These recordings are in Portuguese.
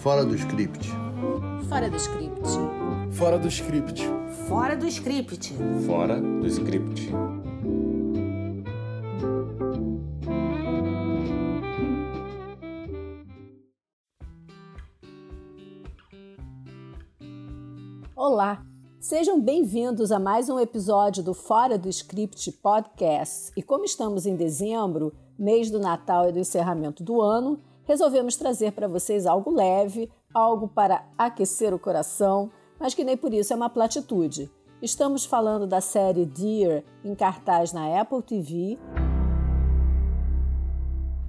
Fora do script. Fora do script. Fora do script. Fora do script. Fora do script. Olá, sejam bem-vindos a mais um episódio do Fora do Script Podcast. E como estamos em dezembro, mês do Natal e do encerramento do ano, resolvemos trazer para vocês algo leve, algo para aquecer o coração, mas que nem por isso é uma platitude. Estamos falando da série Dear em cartaz na Apple TV,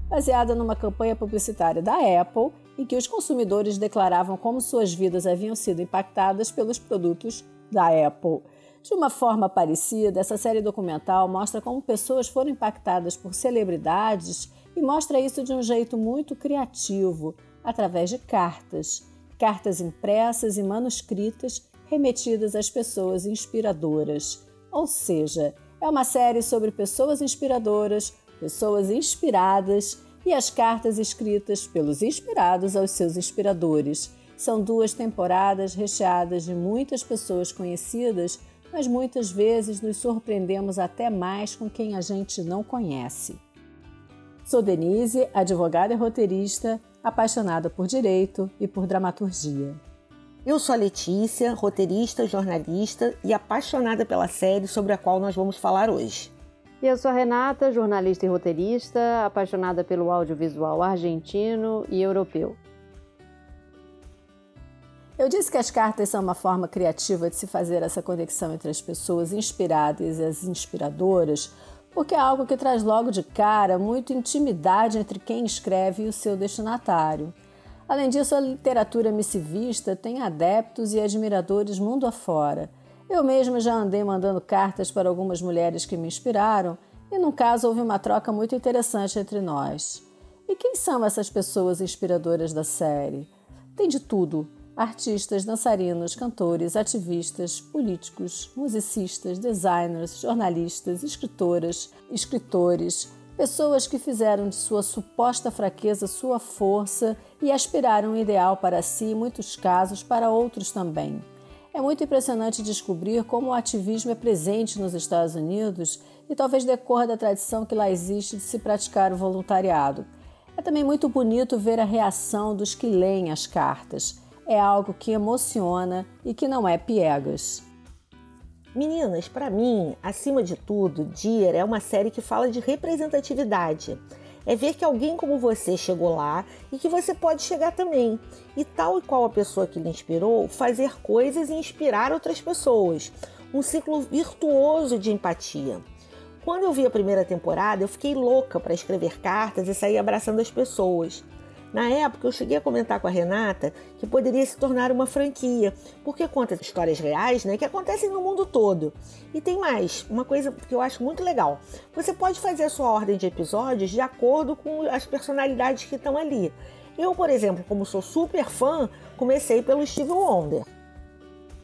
baseada numa campanha publicitária da Apple em que os consumidores declaravam como suas vidas haviam sido impactadas pelos produtos da Apple. De uma forma parecida, essa série documental mostra como pessoas foram impactadas por celebridades e mostra isso de um jeito muito criativo, através de cartas, cartas impressas e manuscritas remetidas às pessoas inspiradoras. Ou seja, é uma série sobre pessoas inspiradoras, pessoas inspiradas e as cartas escritas pelos inspirados aos seus inspiradores. São duas temporadas recheadas de muitas pessoas conhecidas, mas muitas vezes nos surpreendemos até mais com quem a gente não conhece. Sou Denise, advogada e roteirista, apaixonada por direito e por dramaturgia. Eu sou a Letícia, roteirista, jornalista e apaixonada pela série sobre a qual nós vamos falar hoje. E eu sou a Renata, jornalista e roteirista, apaixonada pelo audiovisual argentino e europeu. Eu disse que as cartas são uma forma criativa de se fazer essa conexão entre as pessoas inspiradas e as inspiradoras, porque é algo que traz logo de cara muita intimidade entre quem escreve e o seu destinatário. Além disso, a literatura missivista tem adeptos e admiradores mundo afora. Eu mesma já andei mandando cartas para algumas mulheres que me inspiraram e, num caso, houve uma troca muito interessante entre nós. E quem são essas pessoas inspiradoras da série? Tem de tudo artistas, dançarinos, cantores, ativistas, políticos, musicistas, designers, jornalistas, escritoras, escritores, pessoas que fizeram de sua suposta fraqueza sua força e aspiraram um ideal para si, em muitos casos para outros também. É muito impressionante descobrir como o ativismo é presente nos Estados Unidos e talvez decorra da tradição que lá existe de se praticar o voluntariado. É também muito bonito ver a reação dos que leem as cartas é algo que emociona e que não é piegas. Meninas, para mim, acima de tudo, Dear é uma série que fala de representatividade. É ver que alguém como você chegou lá e que você pode chegar também. E tal e qual a pessoa que lhe inspirou, fazer coisas e inspirar outras pessoas. Um ciclo virtuoso de empatia. Quando eu vi a primeira temporada, eu fiquei louca para escrever cartas e sair abraçando as pessoas. Na época, eu cheguei a comentar com a Renata que poderia se tornar uma franquia, porque conta histórias reais né, que acontecem no mundo todo. E tem mais, uma coisa que eu acho muito legal: você pode fazer a sua ordem de episódios de acordo com as personalidades que estão ali. Eu, por exemplo, como sou super fã, comecei pelo Steve Wonder.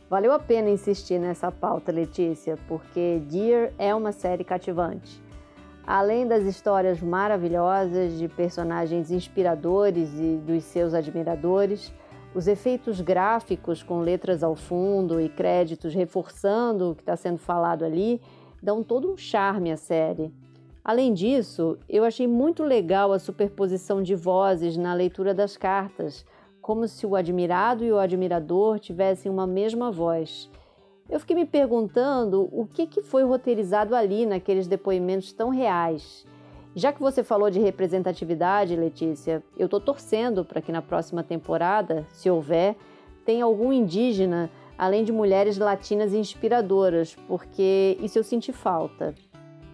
Valeu a pena insistir nessa pauta, Letícia, porque Dear é uma série cativante. Além das histórias maravilhosas de personagens inspiradores e dos seus admiradores, os efeitos gráficos com letras ao fundo e créditos reforçando o que está sendo falado ali dão todo um charme à série. Além disso, eu achei muito legal a superposição de vozes na leitura das cartas, como se o admirado e o admirador tivessem uma mesma voz. Eu fiquei me perguntando o que, que foi roteirizado ali naqueles depoimentos tão reais. Já que você falou de representatividade, Letícia, eu estou torcendo para que na próxima temporada, se houver, tenha algum indígena, além de mulheres latinas inspiradoras, porque isso eu senti falta.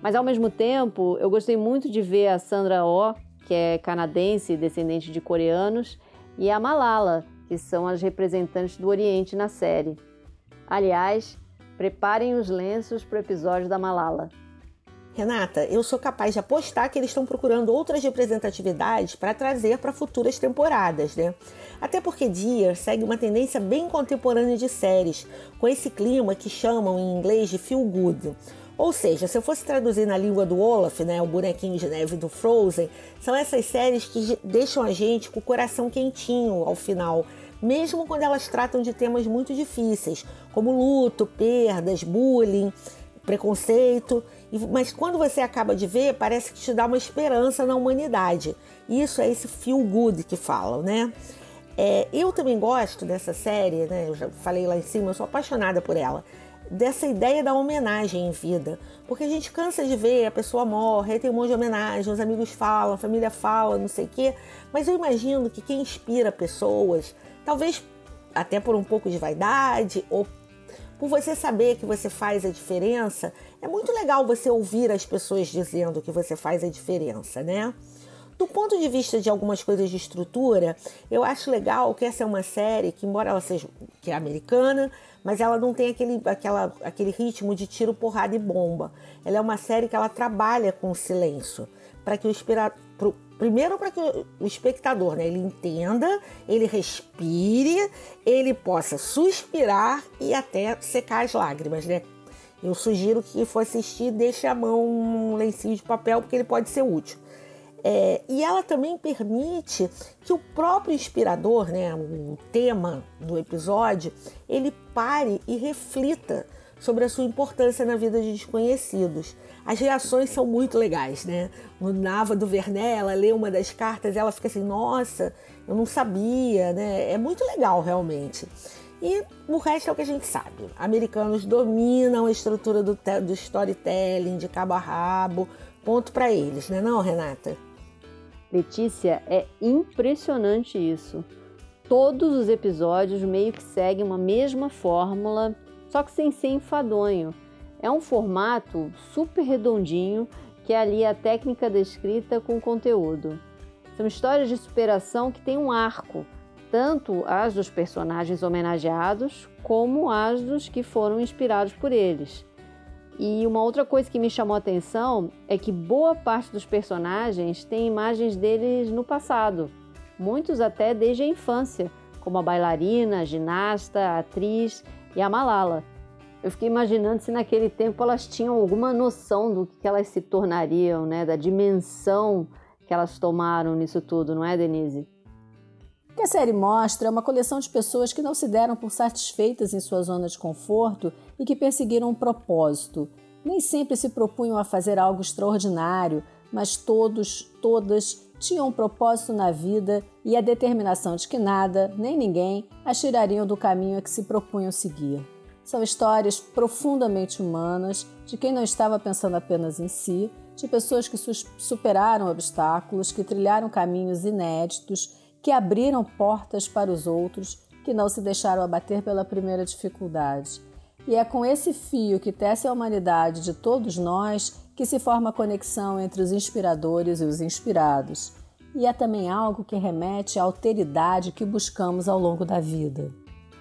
Mas ao mesmo tempo, eu gostei muito de ver a Sandra Oh, que é canadense, descendente de coreanos, e a Malala, que são as representantes do Oriente na série. Aliás, preparem os lenços para o episódio da Malala. Renata, eu sou capaz de apostar que eles estão procurando outras representatividades para trazer para futuras temporadas, né? Até porque Dear segue uma tendência bem contemporânea de séries, com esse clima que chamam em inglês de feel good. Ou seja, se eu fosse traduzir na língua do Olaf, né, o bonequinho de neve do Frozen, são essas séries que deixam a gente com o coração quentinho ao final, mesmo quando elas tratam de temas muito difíceis, como luto, perdas, bullying, preconceito. Mas quando você acaba de ver, parece que te dá uma esperança na humanidade. Isso é esse feel good que falam, né? É, eu também gosto dessa série, né? Eu já falei lá em cima, eu sou apaixonada por ela dessa ideia da homenagem em vida. Porque a gente cansa de ver, a pessoa morre, aí tem um monte de homenagem, os amigos falam, a família fala, não sei o quê. Mas eu imagino que quem inspira pessoas, talvez até por um pouco de vaidade ou por você saber que você faz a diferença, é muito legal você ouvir as pessoas dizendo que você faz a diferença, né? Do ponto de vista de algumas coisas de estrutura, eu acho legal que essa é uma série que, embora ela seja que é americana, mas ela não tem aquele, aquela, aquele ritmo de tiro, porrada e bomba. Ela é uma série que ela trabalha com silêncio, para que o espera, pro, primeiro para que o espectador, né, ele entenda, ele respire, ele possa suspirar e até secar as lágrimas, né? Eu sugiro que for assistir, deixe a mão um lencinho de papel porque ele pode ser útil. É, e ela também permite que o próprio inspirador, né, o tema do episódio, ele pare e reflita sobre a sua importância na vida de desconhecidos. As reações são muito legais, né? No Nava do Verné, ela lê uma das cartas ela fica assim, nossa, eu não sabia, né? É muito legal, realmente. E o resto é o que a gente sabe. Americanos dominam a estrutura do, do storytelling de cabo a rabo. Ponto para eles, né não, Renata? Letícia, é impressionante isso. Todos os episódios meio que seguem uma mesma fórmula, só que sem ser enfadonho. É um formato super redondinho que alia a técnica descrita com o conteúdo. São histórias de superação que têm um arco, tanto as dos personagens homenageados como as dos que foram inspirados por eles. E uma outra coisa que me chamou a atenção é que boa parte dos personagens tem imagens deles no passado, muitos até desde a infância, como a bailarina, a ginasta, a atriz e a Malala. Eu fiquei imaginando se naquele tempo elas tinham alguma noção do que elas se tornariam, né, da dimensão que elas tomaram nisso tudo, não é, Denise? O que a série mostra é uma coleção de pessoas que não se deram por satisfeitas em sua zona de conforto e que perseguiram um propósito. Nem sempre se propunham a fazer algo extraordinário, mas todos, todas tinham um propósito na vida e a determinação de que nada, nem ninguém, as tirariam do caminho a que se propunham seguir. São histórias profundamente humanas de quem não estava pensando apenas em si, de pessoas que superaram obstáculos, que trilharam caminhos inéditos que abriram portas para os outros, que não se deixaram abater pela primeira dificuldade. E é com esse fio que tece a humanidade de todos nós que se forma a conexão entre os inspiradores e os inspirados. E é também algo que remete à alteridade que buscamos ao longo da vida.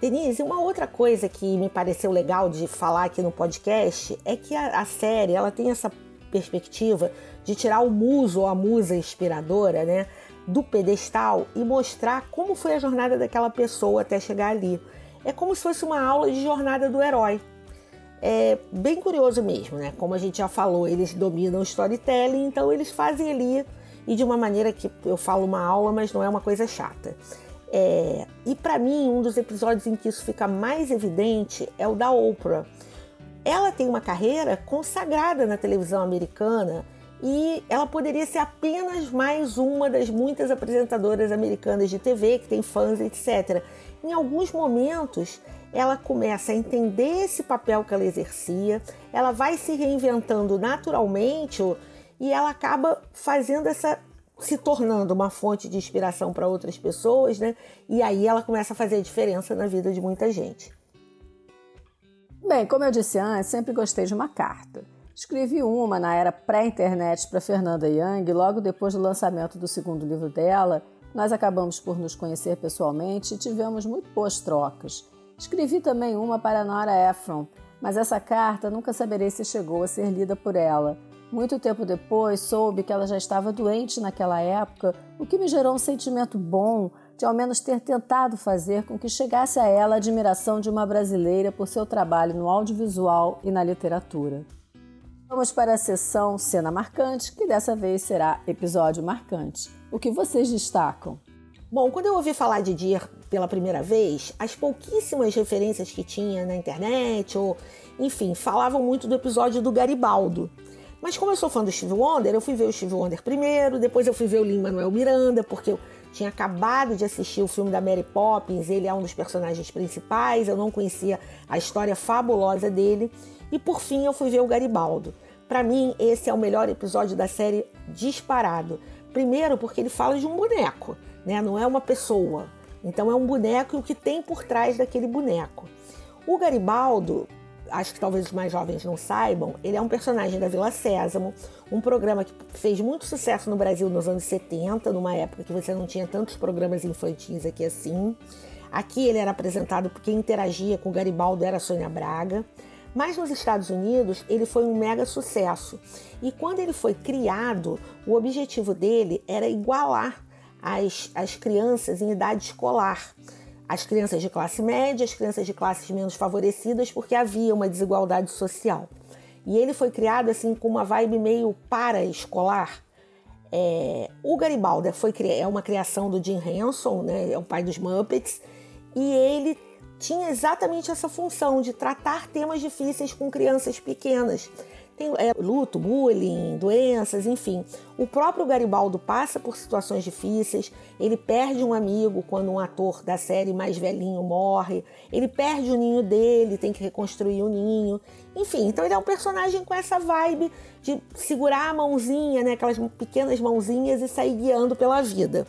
Denise, uma outra coisa que me pareceu legal de falar aqui no podcast é que a, a série ela tem essa perspectiva de tirar o muso ou a musa inspiradora, né, do pedestal e mostrar como foi a jornada daquela pessoa até chegar ali. É como se fosse uma aula de jornada do herói. É bem curioso mesmo, né? Como a gente já falou, eles dominam o storytelling, então eles fazem ali e de uma maneira que eu falo uma aula, mas não é uma coisa chata. É... e para mim, um dos episódios em que isso fica mais evidente é o da Oprah. Ela tem uma carreira consagrada na televisão americana e ela poderia ser apenas mais uma das muitas apresentadoras americanas de TV que tem fãs, etc. Em alguns momentos, ela começa a entender esse papel que ela exercia, ela vai se reinventando naturalmente e ela acaba fazendo essa se tornando uma fonte de inspiração para outras pessoas, né? E aí ela começa a fazer a diferença na vida de muita gente. Bem, como eu disse antes, sempre gostei de uma carta. Escrevi uma na era pré-internet para Fernanda Young, logo depois do lançamento do segundo livro dela. Nós acabamos por nos conhecer pessoalmente e tivemos muito boas trocas. Escrevi também uma para Nora Ephron, mas essa carta nunca saberei se chegou a ser lida por ela. Muito tempo depois, soube que ela já estava doente naquela época, o que me gerou um sentimento bom de ao menos ter tentado fazer com que chegasse a ela a admiração de uma brasileira por seu trabalho no audiovisual e na literatura. Vamos para a sessão Cena Marcante, que dessa vez será episódio marcante. O que vocês destacam? Bom, quando eu ouvi falar de Dear pela primeira vez, as pouquíssimas referências que tinha na internet, ou enfim, falavam muito do episódio do Garibaldo. Mas como eu sou fã do Steve Wonder, eu fui ver o Steve Wonder primeiro, depois eu fui ver o Lin-Manuel Miranda, porque eu tinha acabado de assistir o filme da Mary Poppins, ele é um dos personagens principais, eu não conhecia a história fabulosa dele. E por fim eu fui ver o Garibaldo. Para mim, esse é o melhor episódio da série disparado. Primeiro, porque ele fala de um boneco, né? Não é uma pessoa. Então é um boneco e o que tem por trás daquele boneco. O Garibaldo, acho que talvez os mais jovens não saibam, ele é um personagem da Vila Sésamo, um programa que fez muito sucesso no Brasil nos anos 70, numa época que você não tinha tantos programas infantis aqui assim. Aqui ele era apresentado porque interagia com Garibaldo era Sônia Braga. Mas nos Estados Unidos ele foi um mega sucesso. E quando ele foi criado, o objetivo dele era igualar as, as crianças em idade escolar. As crianças de classe média, as crianças de classes menos favorecidas, porque havia uma desigualdade social. E ele foi criado assim com uma vibe meio para-escolar. É, o Garibaldi foi, é uma criação do Jim Henson, né, é o pai dos Muppets, e ele tinha exatamente essa função de tratar temas difíceis com crianças pequenas. Tem é, luto, bullying, doenças, enfim. O próprio Garibaldo passa por situações difíceis, ele perde um amigo quando um ator da série mais velhinho morre, ele perde o ninho dele, tem que reconstruir o ninho. Enfim, então ele é um personagem com essa vibe de segurar a mãozinha, né, aquelas pequenas mãozinhas e sair guiando pela vida.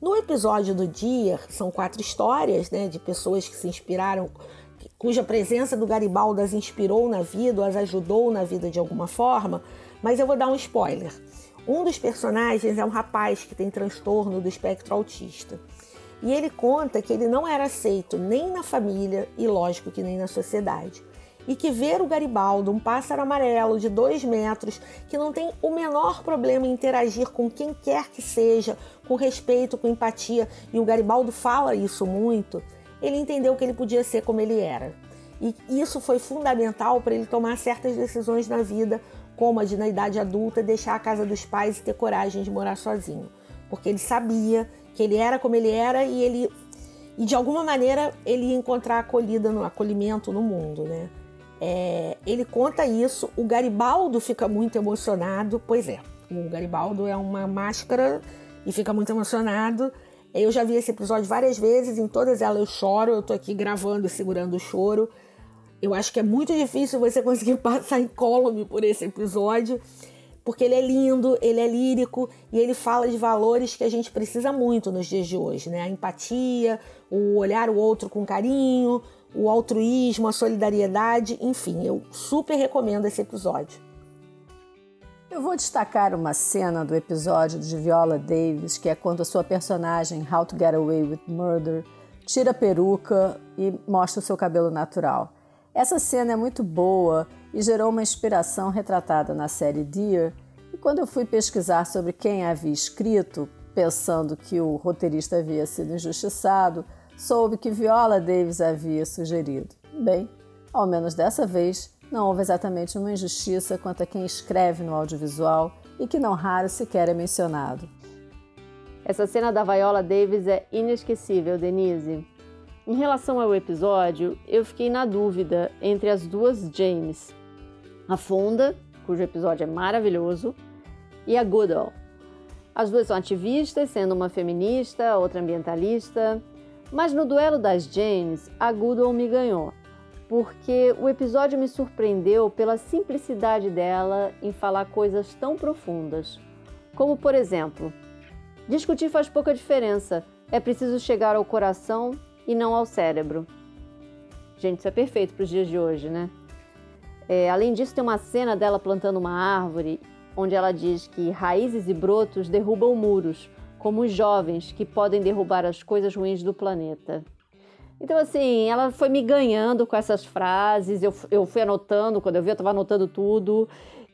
No episódio do dia, são quatro histórias né, de pessoas que se inspiraram, cuja presença do Garibaldo as inspirou na vida, ou as ajudou na vida de alguma forma, mas eu vou dar um spoiler. Um dos personagens é um rapaz que tem transtorno do espectro autista. E ele conta que ele não era aceito nem na família e, lógico, que nem na sociedade e que ver o Garibaldo, um pássaro amarelo de dois metros, que não tem o menor problema em interagir com quem quer que seja, com respeito, com empatia, e o Garibaldo fala isso muito, ele entendeu que ele podia ser como ele era. E isso foi fundamental para ele tomar certas decisões na vida, como a de, na idade adulta, deixar a casa dos pais e ter coragem de morar sozinho. Porque ele sabia que ele era como ele era e ele e de alguma maneira ele ia encontrar acolhida no acolhimento no mundo, né? É, ele conta isso, o Garibaldo fica muito emocionado, pois é, o Garibaldo é uma máscara e fica muito emocionado. Eu já vi esse episódio várias vezes, em todas elas eu choro, eu tô aqui gravando e segurando o choro. Eu acho que é muito difícil você conseguir passar incólume por esse episódio, porque ele é lindo, ele é lírico e ele fala de valores que a gente precisa muito nos dias de hoje, né? A empatia, o olhar o outro com carinho, o altruísmo, a solidariedade, enfim, eu super recomendo esse episódio. Eu vou destacar uma cena do episódio de Viola Davis, que é quando a sua personagem, How to Get Away with Murder, tira a peruca e mostra o seu cabelo natural. Essa cena é muito boa e gerou uma inspiração retratada na série Dear. E quando eu fui pesquisar sobre quem havia escrito, pensando que o roteirista havia sido injustiçado, soube que Viola Davis havia sugerido. Bem, ao menos dessa vez, não houve exatamente uma injustiça quanto a quem escreve no audiovisual e que não raro sequer é mencionado. Essa cena da Viola Davis é inesquecível, Denise. Em relação ao episódio, eu fiquei na dúvida entre as duas James. A Fonda, cujo episódio é maravilhoso, e a Goodall. As duas são ativistas, sendo uma feminista, outra ambientalista, mas no duelo das Janes, a Goodall me ganhou, porque o episódio me surpreendeu pela simplicidade dela em falar coisas tão profundas. Como, por exemplo, discutir faz pouca diferença, é preciso chegar ao coração e não ao cérebro. Gente, isso é perfeito para os dias de hoje, né? É, além disso, tem uma cena dela plantando uma árvore, onde ela diz que raízes e brotos derrubam muros, como os jovens que podem derrubar as coisas ruins do planeta. Então, assim, ela foi me ganhando com essas frases, eu, eu fui anotando, quando eu vi, eu estava anotando tudo,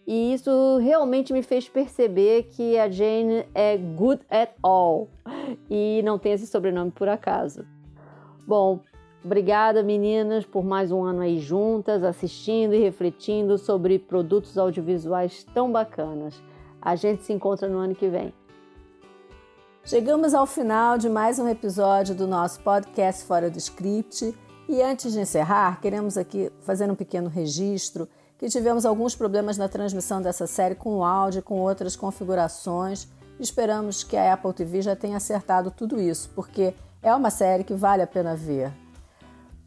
e isso realmente me fez perceber que a Jane é good at all, e não tem esse sobrenome por acaso. Bom, Obrigada, meninas, por mais um ano aí juntas, assistindo e refletindo sobre produtos audiovisuais tão bacanas. A gente se encontra no ano que vem. Chegamos ao final de mais um episódio do nosso podcast Fora do Script. E antes de encerrar, queremos aqui fazer um pequeno registro que tivemos alguns problemas na transmissão dessa série com o áudio e com outras configurações. Esperamos que a Apple TV já tenha acertado tudo isso, porque é uma série que vale a pena ver.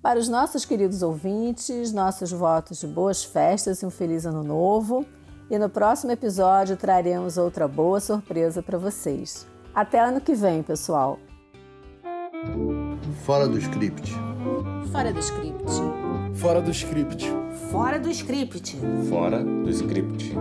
Para os nossos queridos ouvintes, nossos votos de boas festas e um feliz ano novo. E no próximo episódio traremos outra boa surpresa para vocês. Até ano que vem, pessoal. Fora do script. Fora do script. Fora do script. Fora do script. Fora do script.